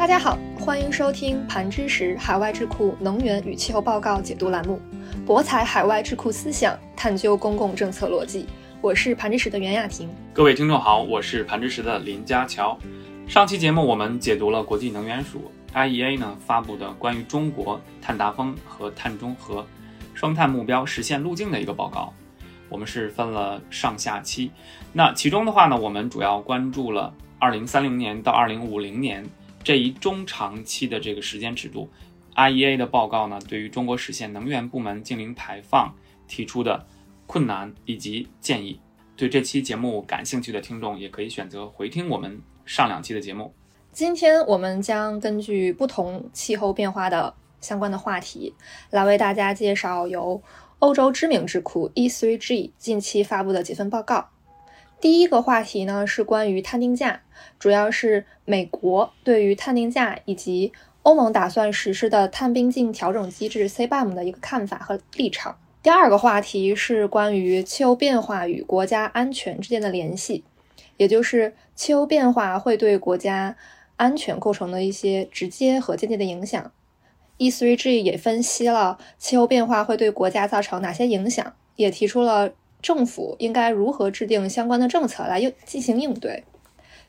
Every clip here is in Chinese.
大家好，欢迎收听盘知识海外智库能源与气候报告解读栏目，博采海外智库思想，探究公共政策逻辑。我是盘知识的袁雅婷。各位听众好，我是盘知识的林家乔。上期节目我们解读了国际能源署 IEA 呢发布的关于中国碳达峰和碳中和双碳目标实现路径的一个报告。我们是分了上下期，那其中的话呢，我们主要关注了2030年到2050年。这一中长期的这个时间尺度，IEA 的报告呢，对于中国实现能源部门净零排放提出的困难以及建议。对这期节目感兴趣的听众，也可以选择回听我们上两期的节目。今天我们将根据不同气候变化的相关的话题，来为大家介绍由欧洲知名智库 E3G 近期发布的几份报告。第一个话题呢是关于碳定价，主要是美国对于碳定价以及欧盟打算实施的碳边境调整机制 CBAM 的一个看法和立场。第二个话题是关于气候变化与国家安全之间的联系，也就是气候变化会对国家安全构成的一些直接和间接的影响。E3G 也分析了气候变化会对国家造成哪些影响，也提出了。政府应该如何制定相关的政策来应进行应对？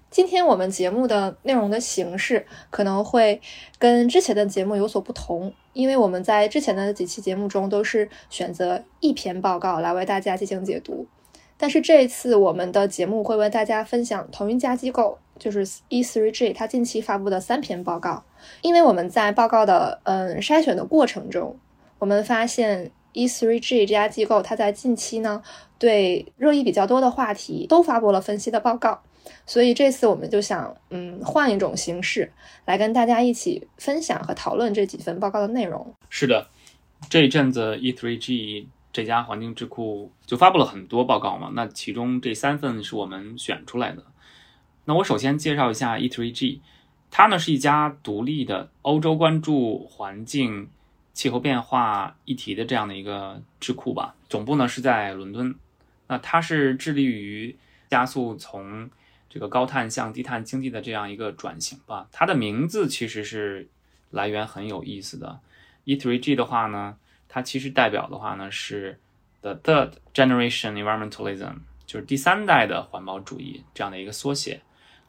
今天我们节目的内容的形式可能会跟之前的节目有所不同，因为我们在之前的几期节目中都是选择一篇报告来为大家进行解读，但是这一次我们的节目会为大家分享同一家机构，就是 E3G 它近期发布的三篇报告，因为我们在报告的嗯筛选的过程中，我们发现。E3G 这家机构，它在近期呢，对热议比较多的话题都发布了分析的报告，所以这次我们就想，嗯，换一种形式来跟大家一起分享和讨论这几份报告的内容。是的，这一阵子 E3G 这家环境智库就发布了很多报告嘛，那其中这三份是我们选出来的。那我首先介绍一下 E3G，它呢是一家独立的欧洲关注环境。气候变化议题的这样的一个智库吧，总部呢是在伦敦。那它是致力于加速从这个高碳向低碳经济的这样一个转型吧。它的名字其实是来源很有意思的。E3G 的话呢，它其实代表的话呢是 The Third Generation Environmentalism，就是第三代的环保主义这样的一个缩写。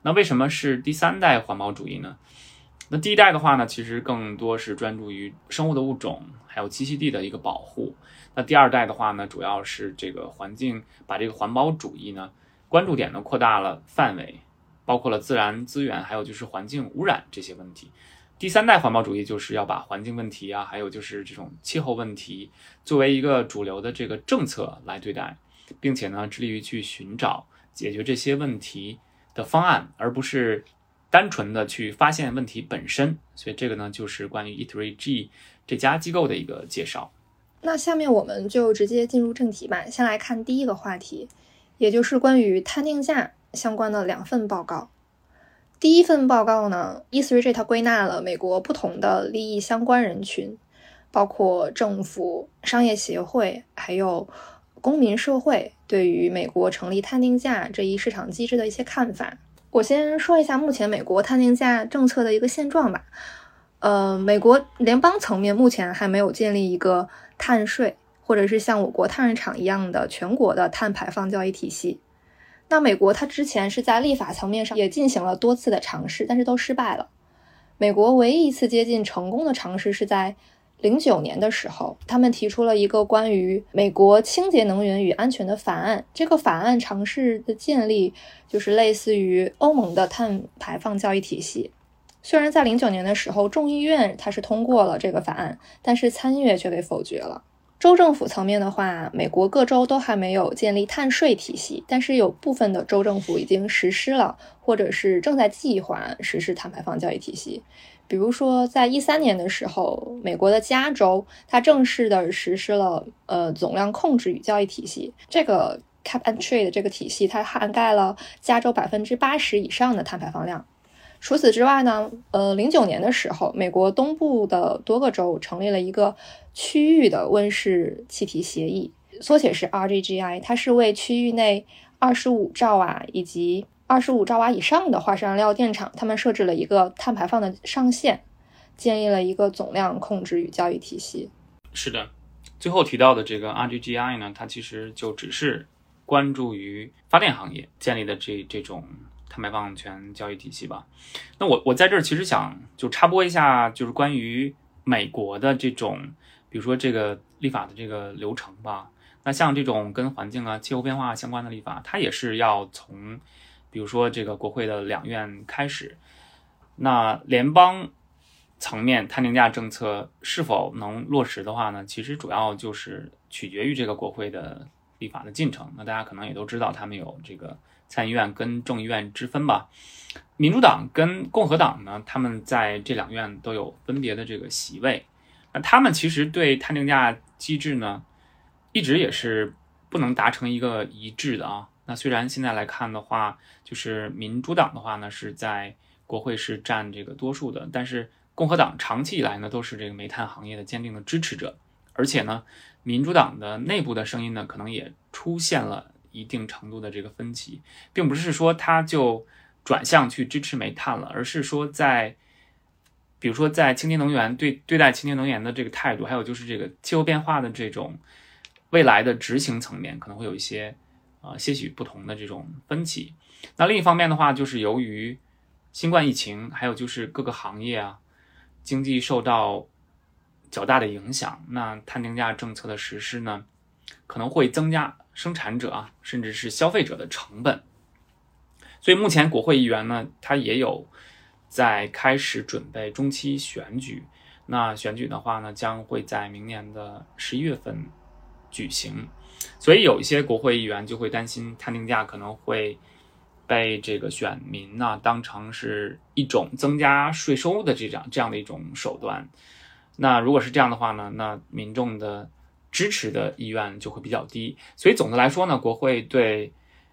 那为什么是第三代环保主义呢？那第一代的话呢，其实更多是专注于生物的物种还有栖息地的一个保护。那第二代的话呢，主要是这个环境，把这个环保主义呢关注点呢扩大了范围，包括了自然资源，还有就是环境污染这些问题。第三代环保主义就是要把环境问题啊，还有就是这种气候问题作为一个主流的这个政策来对待，并且呢致力于去寻找解决这些问题的方案，而不是。单纯的去发现问题本身，所以这个呢就是关于 E3G 这家机构的一个介绍。那下面我们就直接进入正题吧。先来看第一个话题，也就是关于碳定价相关的两份报告。第一份报告呢，E3G 它归纳了美国不同的利益相关人群，包括政府、商业协会，还有公民社会对于美国成立碳定价这一市场机制的一些看法。我先说一下目前美国碳定价政策的一个现状吧。呃，美国联邦层面目前还没有建立一个碳税，或者是像我国碳市场一样的全国的碳排放交易体系。那美国它之前是在立法层面上也进行了多次的尝试，但是都失败了。美国唯一一次接近成功的尝试是在。零九年的时候，他们提出了一个关于美国清洁能源与安全的法案。这个法案尝试的建立，就是类似于欧盟的碳排放交易体系。虽然在零九年的时候，众议院它是通过了这个法案，但是参议院却被否决了。州政府层面的话，美国各州都还没有建立碳税体系，但是有部分的州政府已经实施了，或者是正在计划实施碳排放交易体系。比如说，在一三年的时候，美国的加州它正式的实施了呃总量控制与交易体系。这个 Cap and Trade 这个体系，它涵盖了加州百分之八十以上的碳排放量。除此之外呢，呃，零九年的时候，美国东部的多个州成立了一个区域的温室气体协议，缩写是 RGGI，它是为区域内二十五兆瓦以及。二十五兆瓦以上的化石燃料电厂，他们设置了一个碳排放的上限，建立了一个总量控制与交易体系。是的，最后提到的这个 RGGI 呢，它其实就只是关注于发电行业建立的这这种碳排放权交易体系吧。那我我在这儿其实想就插播一下，就是关于美国的这种，比如说这个立法的这个流程吧。那像这种跟环境啊、气候变化相关的立法，它也是要从，比如说这个国会的两院开始。那联邦层面碳定价政策是否能落实的话呢？其实主要就是取决于这个国会的立法的进程。那大家可能也都知道，他们有这个参议院跟众议院之分吧。民主党跟共和党呢，他们在这两院都有分别的这个席位。那他们其实对碳定价机制呢？一直也是不能达成一个一致的啊。那虽然现在来看的话，就是民主党的话呢是在国会是占这个多数的，但是共和党长期以来呢都是这个煤炭行业的坚定的支持者，而且呢，民主党的内部的声音呢可能也出现了一定程度的这个分歧，并不是说他就转向去支持煤炭了，而是说在，比如说在清洁能源对对待清洁能源的这个态度，还有就是这个气候变化的这种。未来的执行层面可能会有一些，呃，些许不同的这种分歧。那另一方面的话，就是由于新冠疫情，还有就是各个行业啊，经济受到较大的影响，那碳定价政策的实施呢，可能会增加生产者啊，甚至是消费者的成本。所以目前国会议员呢，他也有在开始准备中期选举。那选举的话呢，将会在明年的十一月份。举行，所以有一些国会议员就会担心碳定价可能会被这个选民呢当成是一种增加税收的这样这样的一种手段。那如果是这样的话呢，那民众的支持的意愿就会比较低。所以总的来说呢，国会对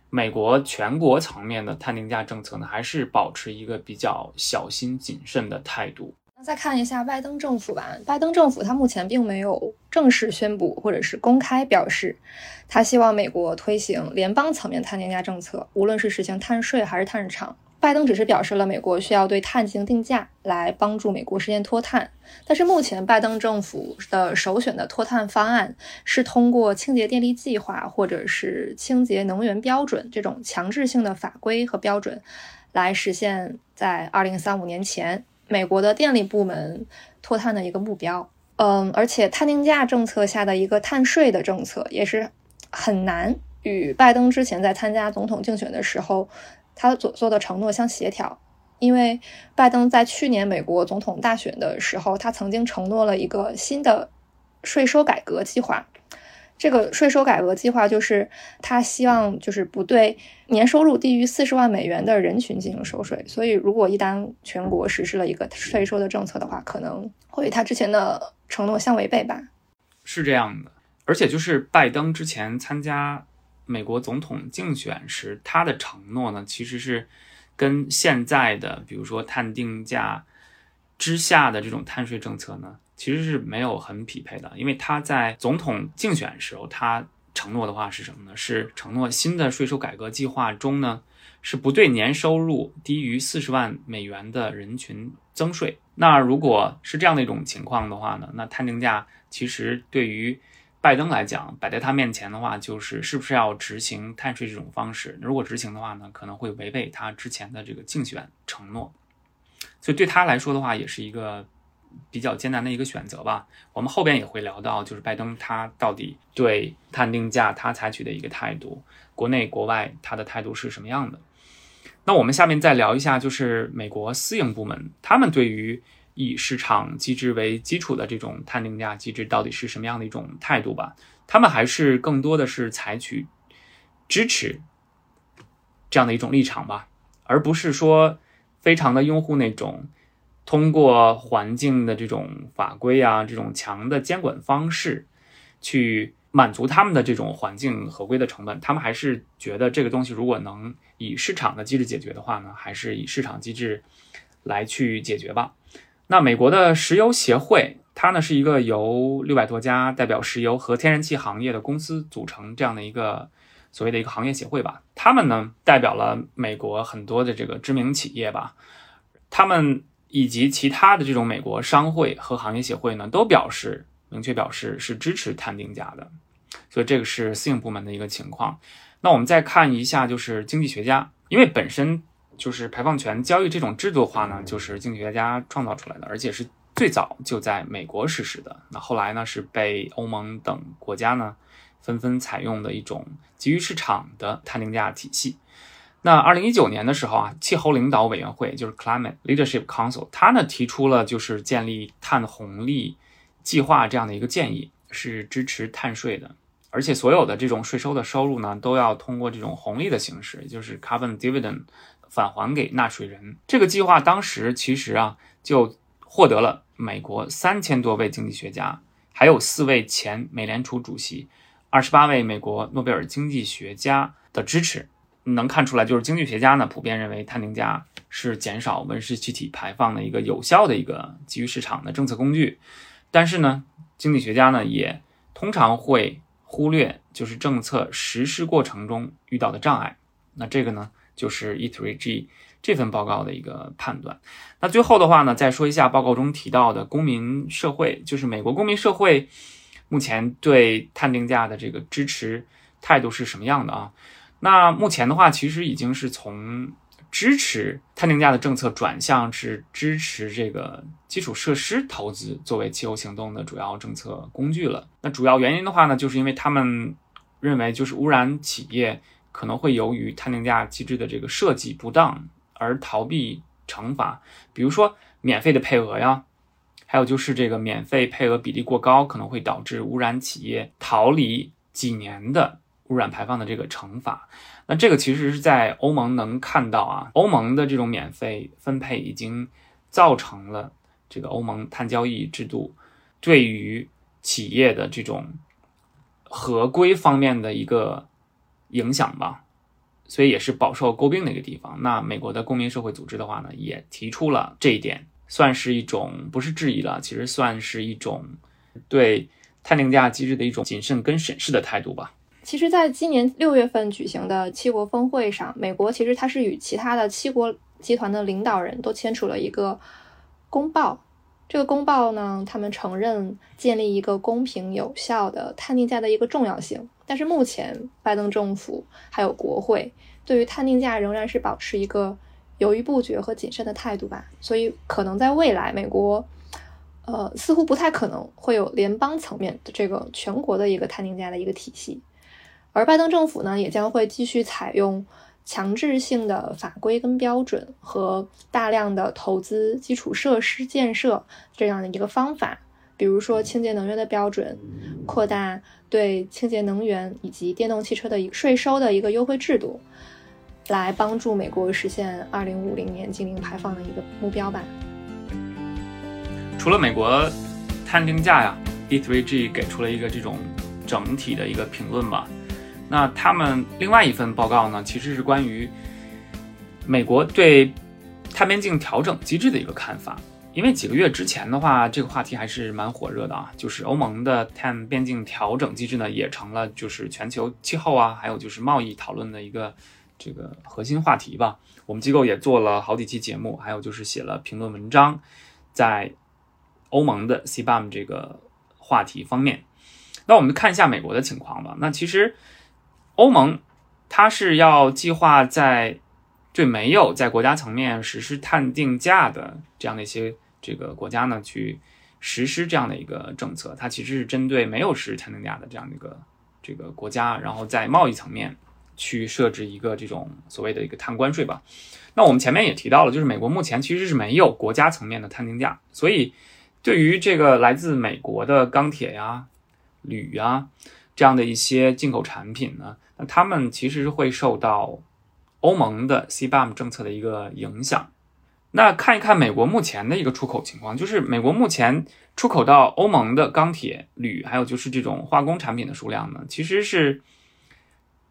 美国全国层面的碳定价政策呢，还是保持一个比较小心谨慎的态度。再看一下拜登政府吧。拜登政府他目前并没有正式宣布或者是公开表示，他希望美国推行联邦层面碳定价政策，无论是实行碳税还是碳市场。拜登只是表示了美国需要对碳进行定价，来帮助美国实现脱碳。但是目前拜登政府的首选的脱碳方案是通过清洁电力计划或者是清洁能源标准这种强制性的法规和标准，来实现在二零三五年前。美国的电力部门脱碳的一个目标，嗯，而且碳定价政策下的一个碳税的政策也是很难与拜登之前在参加总统竞选的时候他所做的承诺相协调，因为拜登在去年美国总统大选的时候，他曾经承诺了一个新的税收改革计划。这个税收改革计划就是他希望就是不对年收入低于四十万美元的人群进行收税，所以如果一旦全国实施了一个税收的政策的话，可能会与他之前的承诺相违背吧。是这样的，而且就是拜登之前参加美国总统竞选时，他的承诺呢，其实是跟现在的比如说碳定价之下的这种碳税政策呢。其实是没有很匹配的，因为他在总统竞选时候，他承诺的话是什么呢？是承诺新的税收改革计划中呢，是不对年收入低于四十万美元的人群增税。那如果是这样的一种情况的话呢，那碳定价其实对于拜登来讲，摆在他面前的话，就是是不是要执行碳税这种方式？如果执行的话呢，可能会违背他之前的这个竞选承诺，所以对他来说的话，也是一个。比较艰难的一个选择吧。我们后边也会聊到，就是拜登他到底对碳定价他采取的一个态度，国内国外他的态度是什么样的。那我们下面再聊一下，就是美国私营部门他们对于以市场机制为基础的这种碳定价机制到底是什么样的一种态度吧？他们还是更多的是采取支持这样的一种立场吧，而不是说非常的拥护那种。通过环境的这种法规啊，这种强的监管方式，去满足他们的这种环境合规的成本，他们还是觉得这个东西如果能以市场的机制解决的话呢，还是以市场机制来去解决吧。那美国的石油协会，它呢是一个由六百多家代表石油和天然气行业的公司组成这样的一个所谓的一个行业协会吧。他们呢代表了美国很多的这个知名企业吧，他们以及其他的这种美国商会和行业协会呢都表示明确表示是支持碳定价的。所以这个是私营部门的一个情况。那我们再看一下，就是经济学家，因为本身就是排放权交易这种制度化呢，就是经济学家创造出来的，而且是最早就在美国实施的。那后来呢，是被欧盟等国家呢纷纷采用的一种基于市场的碳定价体系。那二零一九年的时候啊，气候领导委员会就是 Climate Leadership Council，它呢提出了就是建立碳红利计划这样的一个建议，是支持碳税的。而且所有的这种税收的收入呢，都要通过这种红利的形式，也就是 carbon dividend 返还给纳税人。这个计划当时其实啊，就获得了美国三千多位经济学家，还有四位前美联储主席，二十八位美国诺贝尔经济学家的支持。能看出来，就是经济学家呢普遍认为碳定价是减少温室气体排放的一个有效的一个基于市场的政策工具。但是呢，经济学家呢也通常会。忽略就是政策实施过程中遇到的障碍，那这个呢就是 E3G 这份报告的一个判断。那最后的话呢，再说一下报告中提到的公民社会，就是美国公民社会目前对碳定价的这个支持态度是什么样的啊？那目前的话，其实已经是从。支持碳定价的政策转向是支持这个基础设施投资作为气候行动的主要政策工具了。那主要原因的话呢，就是因为他们认为，就是污染企业可能会由于碳定价机制的这个设计不当而逃避惩罚，比如说免费的配额呀，还有就是这个免费配额比例过高，可能会导致污染企业逃离几年的污染排放的这个惩罚。那这个其实是在欧盟能看到啊，欧盟的这种免费分配已经造成了这个欧盟碳交易制度对于企业的这种合规方面的一个影响吧，所以也是饱受诟病的一个地方。那美国的公民社会组织的话呢，也提出了这一点，算是一种不是质疑了，其实算是一种对碳定价机制的一种谨慎跟审视的态度吧。其实，在今年六月份举行的七国峰会上，美国其实它是与其他的七国集团的领导人都签署了一个公报。这个公报呢，他们承认建立一个公平有效的碳定价的一个重要性。但是目前，拜登政府还有国会对于碳定价仍然是保持一个犹豫不决和谨慎的态度吧。所以，可能在未来，美国呃似乎不太可能会有联邦层面的这个全国的一个碳定价的一个体系。而拜登政府呢，也将会继续采用强制性的法规跟标准和大量的投资基础设施建设这样的一个方法，比如说清洁能源的标准，扩大对清洁能源以及电动汽车的一个税收的一个优惠制度，来帮助美国实现二零五零年净零排放的一个目标吧。除了美国碳定价呀，E3G 给出了一个这种整体的一个评论吧。那他们另外一份报告呢，其实是关于美国对碳边境调整机制的一个看法。因为几个月之前的话，这个话题还是蛮火热的啊，就是欧盟的碳边境调整机制呢，也成了就是全球气候啊，还有就是贸易讨论的一个这个核心话题吧。我们机构也做了好几期节目，还有就是写了评论文章，在欧盟的 CBAM 这个话题方面。那我们看一下美国的情况吧。那其实。欧盟，它是要计划在对没有在国家层面实施碳定价的这样的一些这个国家呢，去实施这样的一个政策。它其实是针对没有实施碳定价的这样的一个这个国家，然后在贸易层面去设置一个这种所谓的一个碳关税吧。那我们前面也提到了，就是美国目前其实是没有国家层面的碳定价，所以对于这个来自美国的钢铁呀、铝呀这样的一些进口产品呢。那他们其实是会受到欧盟的 CBAM 政策的一个影响。那看一看美国目前的一个出口情况，就是美国目前出口到欧盟的钢铁、铝，还有就是这种化工产品的数量呢，其实是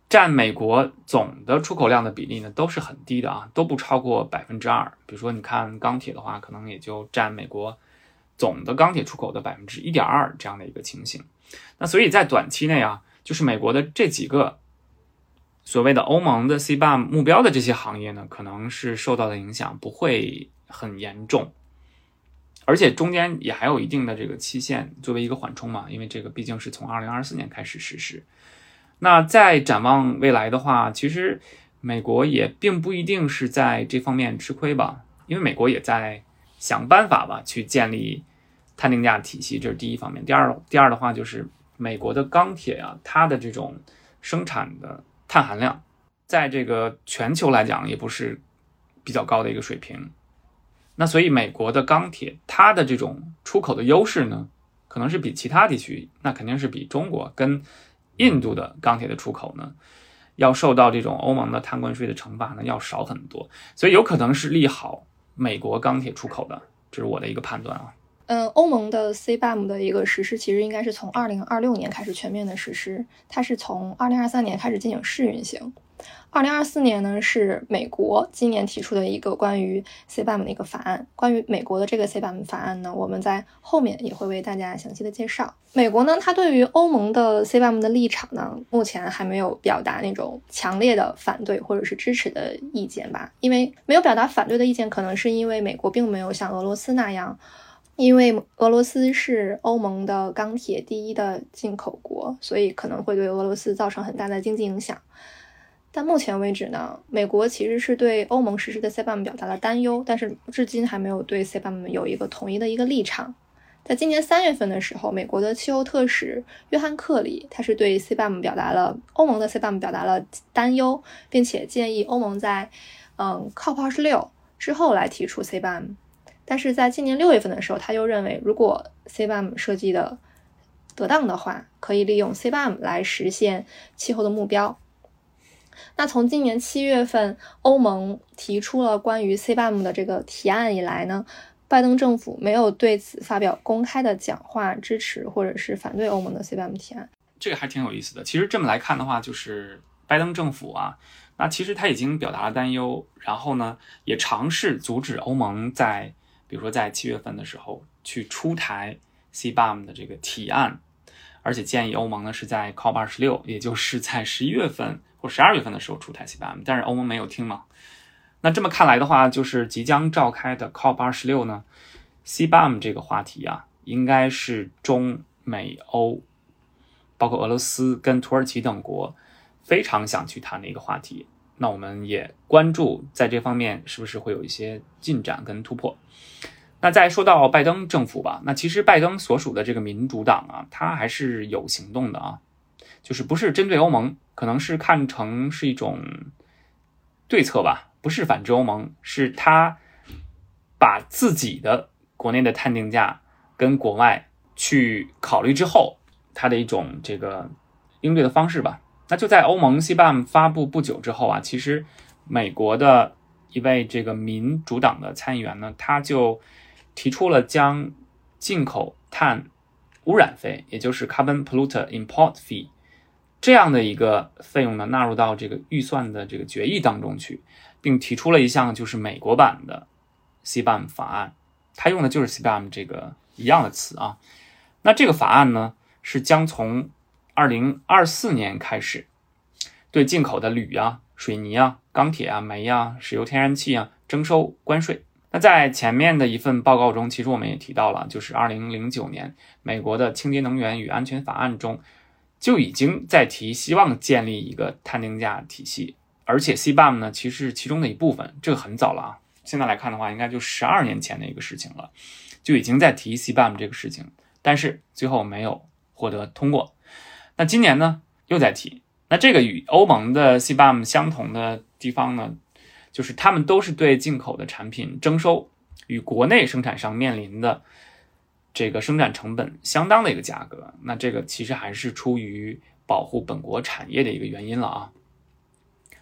占美国总的出口量的比例呢，都是很低的啊，都不超过百分之二。比如说，你看钢铁的话，可能也就占美国总的钢铁出口的百分之一点二这样的一个情形。那所以在短期内啊，就是美国的这几个。所谓的欧盟的 CBA 目标的这些行业呢，可能是受到的影响不会很严重，而且中间也还有一定的这个期限作为一个缓冲嘛，因为这个毕竟是从二零二四年开始实施。那再展望未来的话，其实美国也并不一定是在这方面吃亏吧，因为美国也在想办法吧，去建立碳定价体系，这是第一方面。第二，第二的话就是美国的钢铁啊，它的这种生产的。碳含量在这个全球来讲也不是比较高的一个水平，那所以美国的钢铁它的这种出口的优势呢，可能是比其他地区，那肯定是比中国跟印度的钢铁的出口呢，要受到这种欧盟的碳关税的惩罚呢要少很多，所以有可能是利好美国钢铁出口的，这是我的一个判断啊。嗯，欧盟的 CBAM 的一个实施，其实应该是从二零二六年开始全面的实施，它是从二零二三年开始进行试运行。二零二四年呢，是美国今年提出的一个关于 CBAM 的一个法案。关于美国的这个 CBAM 法案呢，我们在后面也会为大家详细的介绍。美国呢，它对于欧盟的 CBAM 的立场呢，目前还没有表达那种强烈的反对或者是支持的意见吧？因为没有表达反对的意见，可能是因为美国并没有像俄罗斯那样。因为俄罗斯是欧盟的钢铁第一的进口国，所以可能会对俄罗斯造成很大的经济影响。但目前为止呢，美国其实是对欧盟实施的 CBAM 表达了担忧，但是至今还没有对 CBAM 有一个统一的一个立场。在今年三月份的时候，美国的气候特使约翰克里，他是对 CBAM 表达了欧盟的 CBAM 表达了担忧，并且建议欧盟在嗯 COP 二十六之后来提出 CBAM。但是在今年六月份的时候，他又认为，如果 CBAM 设计的得当的话，可以利用 CBAM 来实现气候的目标。那从今年七月份欧盟提出了关于 CBAM 的这个提案以来呢，拜登政府没有对此发表公开的讲话，支持或者是反对欧盟的 CBAM 提案。这个还挺有意思的。其实这么来看的话，就是拜登政府啊，那其实他已经表达了担忧，然后呢，也尝试阻止欧盟在比如说，在七月份的时候去出台 CBAM 的这个提案，而且建议欧盟呢是在 COP 二十六，也就是在十一月份或十二月份的时候出台 CBAM，但是欧盟没有听嘛。那这么看来的话，就是即将召开的 COP 二十六呢，CBAM 这个话题啊，应该是中美欧，包括俄罗斯跟土耳其等国非常想去谈的一个话题。那我们也关注在这方面是不是会有一些进展跟突破。那再说到拜登政府吧，那其实拜登所属的这个民主党啊，他还是有行动的啊，就是不是针对欧盟，可能是看成是一种对策吧，不是反制欧盟，是他把自己的国内的碳定价跟国外去考虑之后，他的一种这个应对的方式吧。那就在欧盟 CBAM 发布不久之后啊，其实美国的一位这个民主党的参议员呢，他就提出了将进口碳污染费，也就是 Carbon Polluter Import Fee 这样的一个费用呢，纳入到这个预算的这个决议当中去，并提出了一项就是美国版的 CBAM 法案，他用的就是 CBAM 这个一样的词啊。那这个法案呢，是将从二零二四年开始，对进口的铝啊、水泥啊、钢铁啊、煤啊、石油天然气啊征收关税。那在前面的一份报告中，其实我们也提到了，就是二零零九年美国的清洁能源与安全法案中就已经在提希望建立一个碳定价体系，而且 CBAM 呢其实是其中的一部分。这个很早了啊，现在来看的话，应该就十二年前的一个事情了，就已经在提 CBAM 这个事情，但是最后没有获得通过。那今年呢，又在提。那这个与欧盟的 CBAM 相同的地方呢，就是他们都是对进口的产品征收与国内生产商面临的这个生产成本相当的一个价格。那这个其实还是出于保护本国产业的一个原因了啊。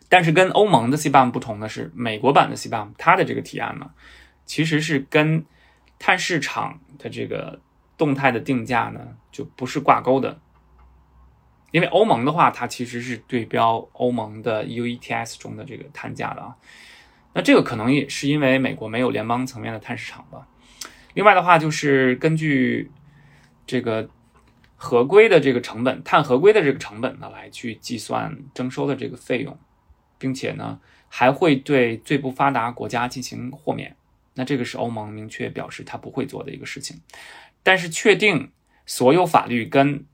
但是跟欧盟的 CBAM 不同的是，美国版的 CBAM 它的这个提案呢，其实是跟碳市场的这个动态的定价呢，就不是挂钩的。因为欧盟的话，它其实是对标欧盟的 UETS 中的这个碳价的啊。那这个可能也是因为美国没有联邦层面的碳市场吧。另外的话，就是根据这个合规的这个成本，碳合规的这个成本呢，来去计算征收的这个费用，并且呢，还会对最不发达国家进行豁免。那这个是欧盟明确表示他不会做的一个事情。但是确定所有法律跟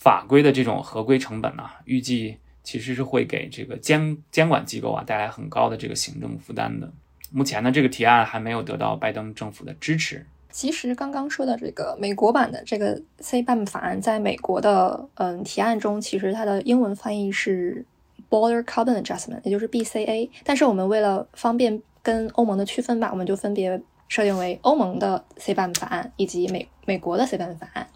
法规的这种合规成本呢，预计其实是会给这个监监管机构啊带来很高的这个行政负担的。目前呢，这个提案还没有得到拜登政府的支持。其实刚刚说的这个美国版的这个 CBAM 法案，在美国的嗯提案中，其实它的英文翻译是 Border Carbon Adjustment，也就是 BCA。但是我们为了方便跟欧盟的区分吧，我们就分别设定为欧盟的 CBAM 法案以及美美国的 CBAM 法案。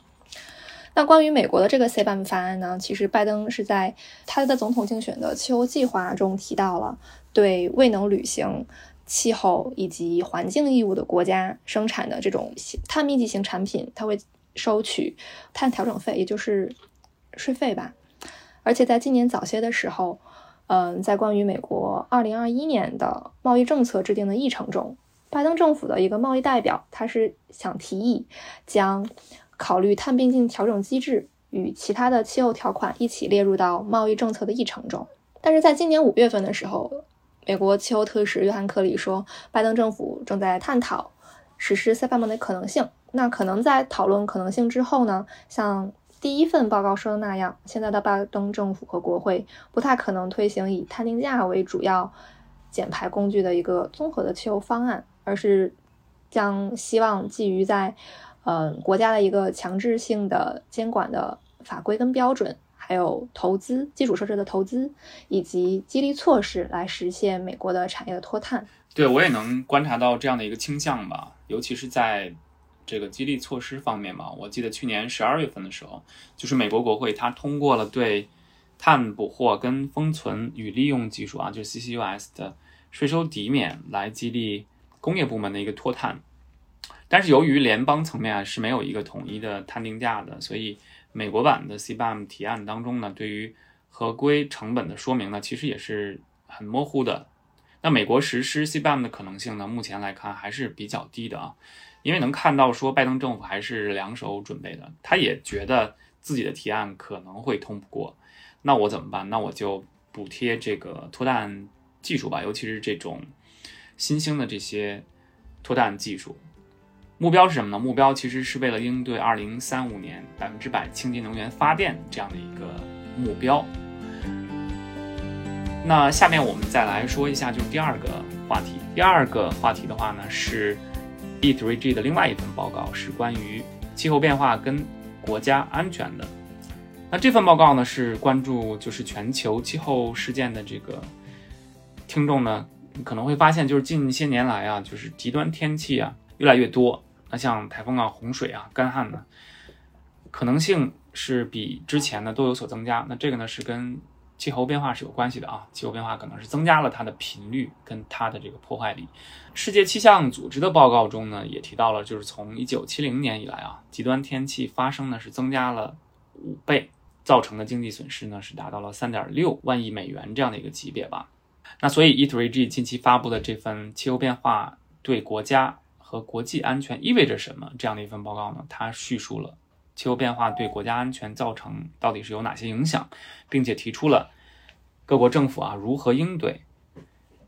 那关于美国的这个 CBAM 法案呢，其实拜登是在他的总统竞选的气候计划中提到了对未能履行。气候以及环境义务的国家生产的这种碳密集型产品，它会收取碳调整费，也就是税费吧。而且在今年早些的时候，嗯，在关于美国二零二一年的贸易政策制定的议程中，拜登政府的一个贸易代表，他是想提议将考虑碳边境调整机制与其他的气候条款一起列入到贸易政策的议程中。但是在今年五月份的时候。美国气候特使约翰·克里说，拜登政府正在探讨实施 CBAM 的可能性。那可能在讨论可能性之后呢，像第一份报告说的那样，现在的拜登政府和国会不太可能推行以碳定价为主要减排工具的一个综合的气候方案，而是将希望寄于在嗯国家的一个强制性的监管的法规跟标准。还有投资基础设施的投资，以及激励措施来实现美国的产业的脱碳。对我也能观察到这样的一个倾向吧，尤其是在这个激励措施方面吧。我记得去年十二月份的时候，就是美国国会它通过了对碳捕获跟封存与利用技术啊，就是 CCUS 的税收抵免，来激励工业部门的一个脱碳。但是由于联邦层面啊是没有一个统一的碳定价的，所以。美国版的 CBAM 提案当中呢，对于合规成本的说明呢，其实也是很模糊的。那美国实施 CBAM 的可能性呢，目前来看还是比较低的啊，因为能看到说拜登政府还是两手准备的，他也觉得自己的提案可能会通不过。那我怎么办？那我就补贴这个脱氮技术吧，尤其是这种新兴的这些脱氮技术。目标是什么呢？目标其实是为了应对二零三五年百分之百清洁能源发电这样的一个目标。那下面我们再来说一下，就是第二个话题。第二个话题的话呢，是 E3G 的另外一份报告，是关于气候变化跟国家安全的。那这份报告呢，是关注就是全球气候事件的这个听众呢，可能会发现，就是近些年来啊，就是极端天气啊越来越多。那像台风啊、洪水啊、干旱呢，可能性是比之前呢都有所增加。那这个呢是跟气候变化是有关系的啊，气候变化可能是增加了它的频率跟它的这个破坏力。世界气象组织的报告中呢也提到了，就是从一九七零年以来啊，极端天气发生呢是增加了五倍，造成的经济损失呢是达到了三点六万亿美元这样的一个级别吧。那所以 E3G 近期发布的这份气候变化对国家。和国际安全意味着什么？这样的一份报告呢？它叙述了气候变化对国家安全造成到底是有哪些影响，并且提出了各国政府啊如何应对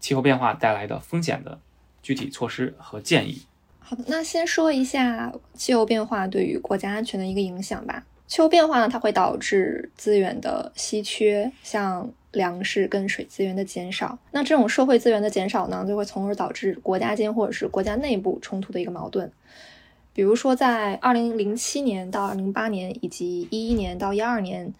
气候变化带来的风险的具体措施和建议。好的，那先说一下气候变化对于国家安全的一个影响吧。气候变化呢，它会导致资源的稀缺，像。粮食跟水资源的减少，那这种社会资源的减少呢，就会从而导致国家间或者是国家内部冲突的一个矛盾。比如说，在二零零七年到零八年以及一一年到一二年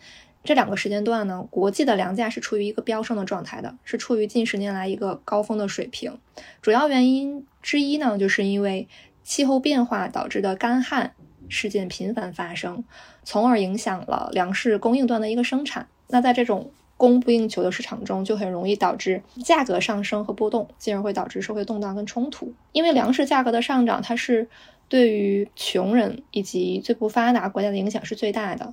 这两个时间段呢，国际的粮价是处于一个飙升的状态的，是处于近十年来一个高峰的水平。主要原因之一呢，就是因为气候变化导致的干旱事件频繁发生，从而影响了粮食供应端的一个生产。那在这种供不应求的市场中，就很容易导致价格上升和波动，进而会导致社会动荡跟冲突。因为粮食价格的上涨，它是对于穷人以及最不发达国家的影响是最大的。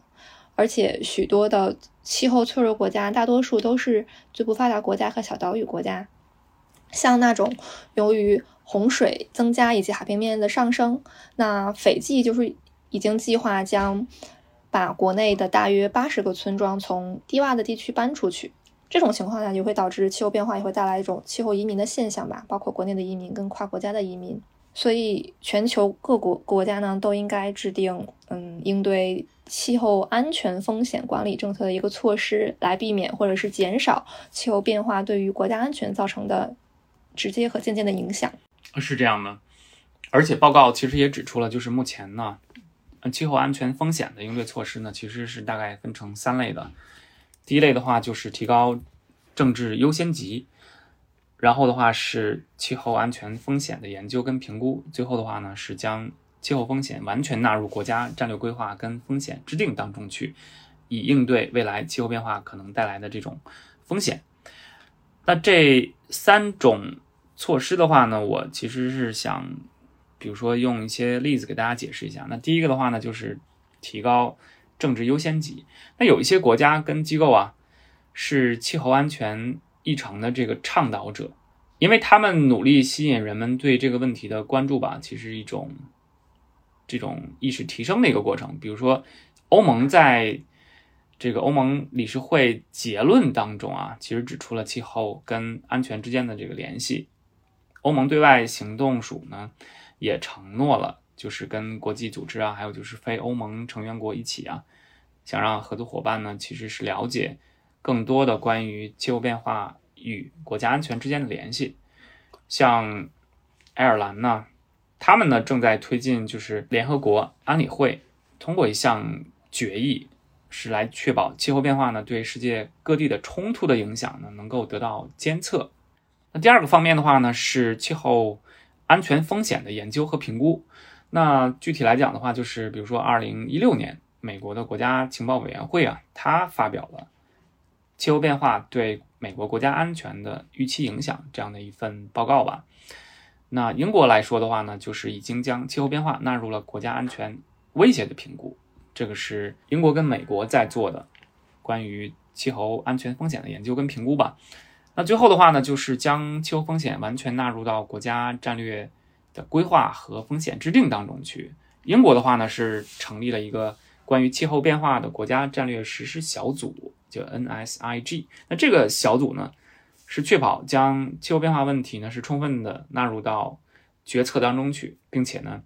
而且许多的气候脆弱国家，大多数都是最不发达国家和小岛屿国家。像那种由于洪水增加以及海平面的上升，那斐济就是已经计划将。把国内的大约八十个村庄从低洼的地区搬出去。这种情况下就会导致气候变化，也会带来一种气候移民的现象吧，包括国内的移民跟跨国家的移民。所以，全球各国国家呢都应该制定，嗯，应对气候安全风险管理政策的一个措施，来避免或者是减少气候变化对于国家安全造成的直接和间接的影响。是这样的，而且报告其实也指出了，就是目前呢，气候安全风险的应对措施呢，其实是大概分成三类的。第一类的话就是提高政治优先级，然后的话是气候安全风险的研究跟评估，最后的话呢是将气候风险完全纳入国家战略规划跟风险制定当中去，以应对未来气候变化可能带来的这种风险。那这三种措施的话呢，我其实是想，比如说用一些例子给大家解释一下。那第一个的话呢，就是提高。政治优先级，那有一些国家跟机构啊，是气候安全议程的这个倡导者，因为他们努力吸引人们对这个问题的关注吧，其实一种这种意识提升的一个过程。比如说，欧盟在这个欧盟理事会结论当中啊，其实指出了气候跟安全之间的这个联系。欧盟对外行动署呢，也承诺了，就是跟国际组织啊，还有就是非欧盟成员国一起啊。想让合作伙伴呢，其实是了解更多的关于气候变化与国家安全之间的联系。像爱尔兰呢，他们呢正在推进，就是联合国安理会通过一项决议，是来确保气候变化呢对世界各地的冲突的影响呢能够得到监测。那第二个方面的话呢，是气候安全风险的研究和评估。那具体来讲的话，就是比如说二零一六年。美国的国家情报委员会啊，它发表了气候变化对美国国家安全的预期影响这样的一份报告吧。那英国来说的话呢，就是已经将气候变化纳入了国家安全威胁的评估，这个是英国跟美国在做的关于气候安全风险的研究跟评估吧。那最后的话呢，就是将气候风险完全纳入到国家战略的规划和风险制定当中去。英国的话呢，是成立了一个。关于气候变化的国家战略实施小组叫 NSIG，那这个小组呢，是确保将气候变化问题呢是充分的纳入到决策当中去，并且呢，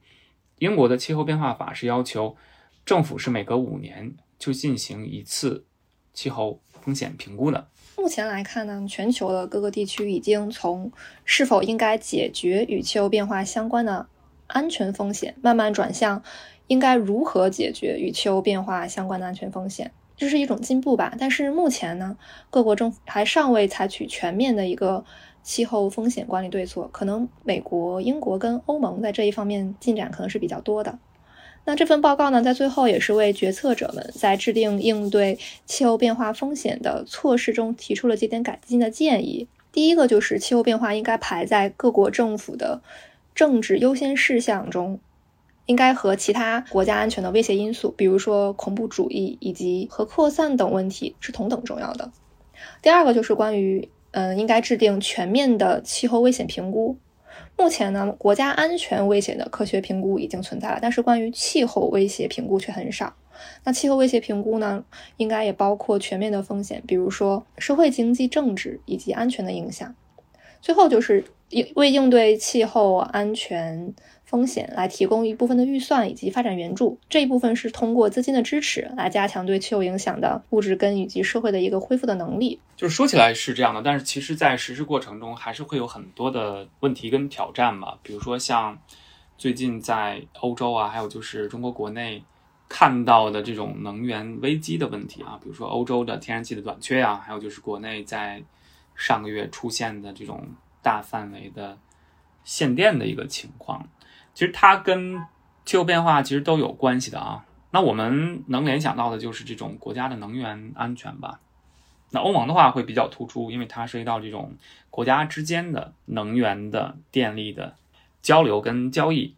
英国的气候变化法是要求政府是每隔五年就进行一次气候风险评估的。目前来看呢，全球的各个地区已经从是否应该解决与气候变化相关的安全风险，慢慢转向。应该如何解决与气候变化相关的安全风险？这是一种进步吧。但是目前呢，各国政府还尚未采取全面的一个气候风险管理对策。可能美国、英国跟欧盟在这一方面进展可能是比较多的。那这份报告呢，在最后也是为决策者们在制定应对气候变化风险的措施中提出了几点改进的建议。第一个就是气候变化应该排在各国政府的政治优先事项中。应该和其他国家安全的威胁因素，比如说恐怖主义以及核扩散等问题是同等重要的。第二个就是关于，嗯，应该制定全面的气候危险评估。目前呢，国家安全威胁的科学评估已经存在了，但是关于气候威胁评估却很少。那气候威胁评估呢，应该也包括全面的风险，比如说社会、经济、政治以及安全的影响。最后就是应为应对气候安全。风险来提供一部分的预算以及发展援助，这一部分是通过资金的支持来加强对气候影响的物质根以及社会的一个恢复的能力。就是说起来是这样的，但是其实在实施过程中还是会有很多的问题跟挑战吧。比如说像最近在欧洲啊，还有就是中国国内看到的这种能源危机的问题啊，比如说欧洲的天然气的短缺啊，还有就是国内在上个月出现的这种大范围的限电的一个情况。其实它跟气候变化其实都有关系的啊。那我们能联想到的就是这种国家的能源安全吧。那欧盟的话会比较突出，因为它涉及到这种国家之间的能源的电力的交流跟交易。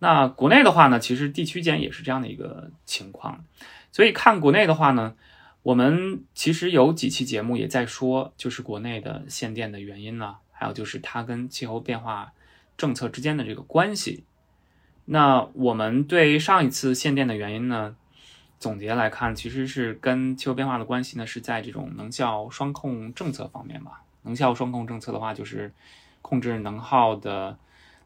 那国内的话呢，其实地区间也是这样的一个情况。所以看国内的话呢，我们其实有几期节目也在说，就是国内的限电的原因呢，还有就是它跟气候变化。政策之间的这个关系，那我们对上一次限电的原因呢，总结来看，其实是跟气候变化的关系呢，是在这种能效双控政策方面吧。能效双控政策的话，就是控制能耗的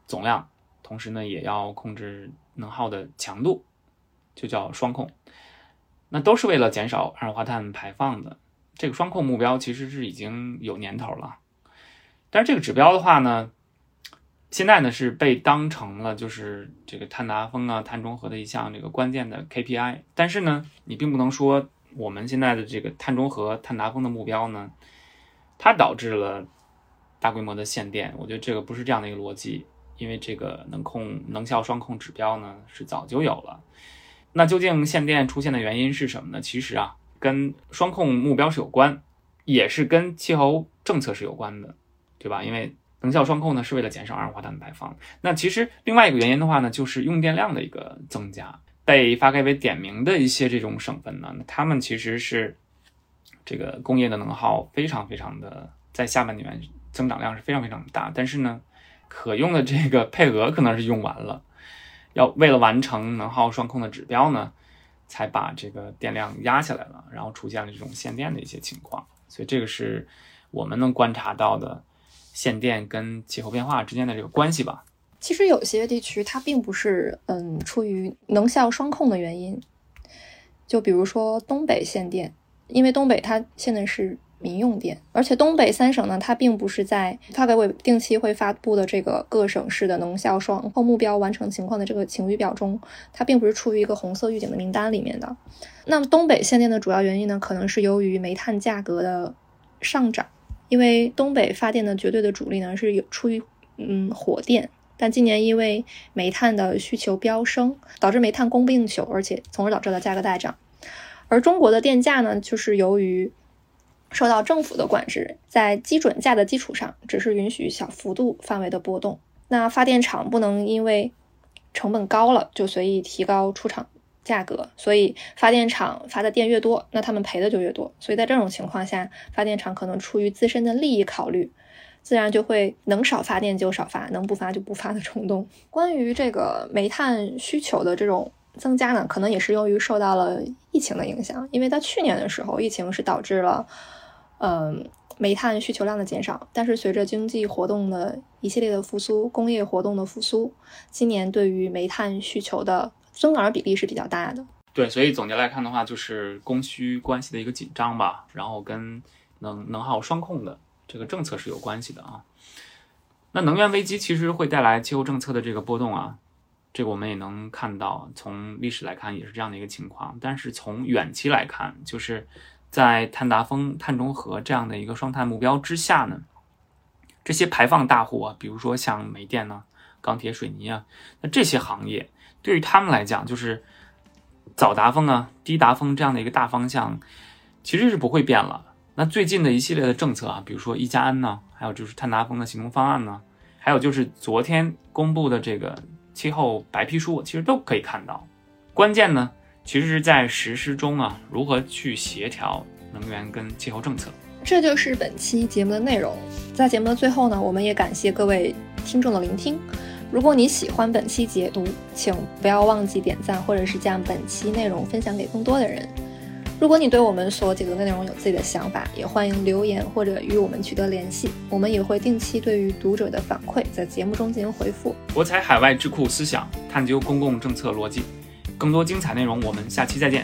总量，同时呢，也要控制能耗的强度，就叫双控。那都是为了减少二氧化碳排放的。这个双控目标其实是已经有年头了，但是这个指标的话呢，现在呢是被当成了就是这个碳达峰啊、碳中和的一项这个关键的 KPI。但是呢，你并不能说我们现在的这个碳中和、碳达峰的目标呢，它导致了大规模的限电。我觉得这个不是这样的一个逻辑，因为这个能控能效双控指标呢是早就有了。那究竟限电出现的原因是什么呢？其实啊，跟双控目标是有关，也是跟气候政策是有关的，对吧？因为能效双控呢是为了减少二氧化碳的排放。那其实另外一个原因的话呢，就是用电量的一个增加。被发改委点名的一些这种省份呢，他们其实是这个工业的能耗非常非常的，在下半年增长量是非常非常大，但是呢，可用的这个配额可能是用完了。要为了完成能耗双控的指标呢，才把这个电量压下来了，然后出现了这种限电的一些情况。所以这个是我们能观察到的限电跟气候变化之间的这个关系吧。其实有些地区它并不是嗯出于能效双控的原因，就比如说东北限电，因为东北它限的是。民用电，而且东北三省呢，它并不是在发改委定期会发布的这个各省市的能效双控目标完成情况的这个晴雨表中，它并不是处于一个红色预警的名单里面的。那么东北限电的主要原因呢，可能是由于煤炭价格的上涨，因为东北发电的绝对的主力呢是有出于嗯火电，但今年因为煤炭的需求飙升，导致煤炭供不应求，而且从而导致了价格大涨。而中国的电价呢，就是由于受到政府的管制，在基准价的基础上，只是允许小幅度范围的波动。那发电厂不能因为成本高了就随意提高出厂价格，所以发电厂发的电越多，那他们赔的就越多。所以在这种情况下，发电厂可能出于自身的利益考虑，自然就会能少发电就少发，能不发就不发的冲动。关于这个煤炭需求的这种增加呢，可能也是由于受到了疫情的影响，因为在去年的时候，疫情是导致了。嗯，煤炭需求量的减少，但是随着经济活动的一系列的复苏，工业活动的复苏，今年对于煤炭需求的增长比例是比较大的。对，所以总结来看的话，就是供需关系的一个紧张吧，然后跟能能耗双控的这个政策是有关系的啊。那能源危机其实会带来气候政策的这个波动啊，这个我们也能看到，从历史来看也是这样的一个情况。但是从远期来看，就是。在碳达峰、碳中和这样的一个双碳目标之下呢，这些排放大户啊，比如说像煤电呢、钢铁、水泥啊，那这些行业对于他们来讲，就是早达峰啊、低达峰这样的一个大方向，其实是不会变了。那最近的一系列的政策啊，比如说一加 N 呢，还有就是碳达峰的行动方案呢，还有就是昨天公布的这个气候白皮书，其实都可以看到，关键呢。其实是在实施中啊，如何去协调能源跟气候政策？这就是本期节目的内容。在节目的最后呢，我们也感谢各位听众的聆听。如果你喜欢本期解读，请不要忘记点赞，或者是将本期内容分享给更多的人。如果你对我们所解读的内容有自己的想法，也欢迎留言或者与我们取得联系。我们也会定期对于读者的反馈在节目中进行回复。博采海外智库思想，探究公共政策逻辑。更多精彩内容，我们下期再见。